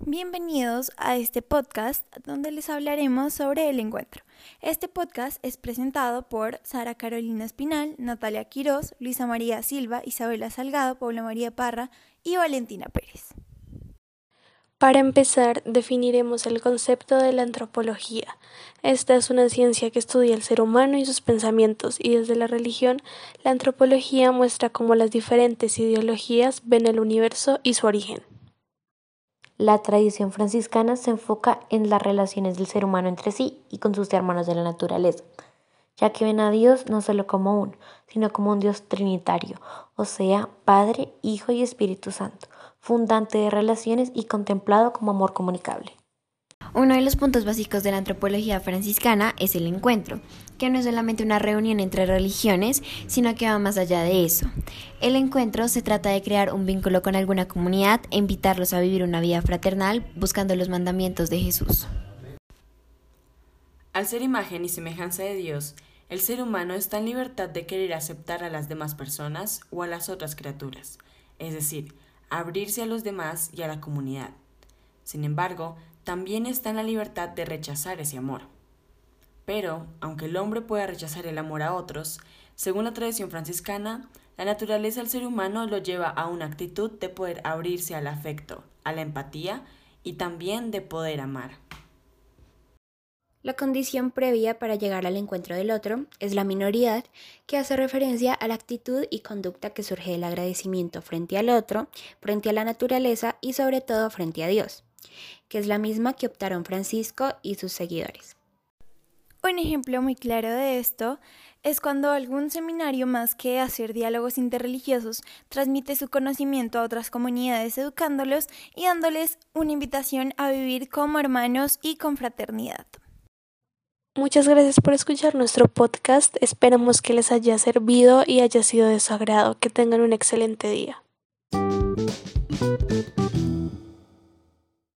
Bienvenidos a este podcast donde les hablaremos sobre el encuentro. Este podcast es presentado por Sara Carolina Espinal, Natalia Quiroz, Luisa María Silva, Isabela Salgado, Paula María Parra y Valentina Pérez. Para empezar, definiremos el concepto de la antropología. Esta es una ciencia que estudia el ser humano y sus pensamientos, y desde la religión, la antropología muestra cómo las diferentes ideologías ven el universo y su origen. La tradición franciscana se enfoca en las relaciones del ser humano entre sí y con sus hermanos de la naturaleza, ya que ven a Dios no solo como uno, sino como un Dios trinitario, o sea, Padre, Hijo y Espíritu Santo fundante de relaciones y contemplado como amor comunicable. Uno de los puntos básicos de la antropología franciscana es el encuentro, que no es solamente una reunión entre religiones, sino que va más allá de eso. El encuentro se trata de crear un vínculo con alguna comunidad e invitarlos a vivir una vida fraternal buscando los mandamientos de Jesús. Al ser imagen y semejanza de Dios, el ser humano está en libertad de querer aceptar a las demás personas o a las otras criaturas, es decir, abrirse a los demás y a la comunidad. Sin embargo, también está en la libertad de rechazar ese amor. Pero, aunque el hombre pueda rechazar el amor a otros, según la tradición franciscana, la naturaleza del ser humano lo lleva a una actitud de poder abrirse al afecto, a la empatía y también de poder amar. La condición previa para llegar al encuentro del otro es la minoridad, que hace referencia a la actitud y conducta que surge del agradecimiento frente al otro, frente a la naturaleza y sobre todo frente a Dios, que es la misma que optaron Francisco y sus seguidores. Un ejemplo muy claro de esto es cuando algún seminario más que hacer diálogos interreligiosos transmite su conocimiento a otras comunidades educándolos y dándoles una invitación a vivir como hermanos y con fraternidad. Muchas gracias por escuchar nuestro podcast. Esperamos que les haya servido y haya sido de su agrado. Que tengan un excelente día.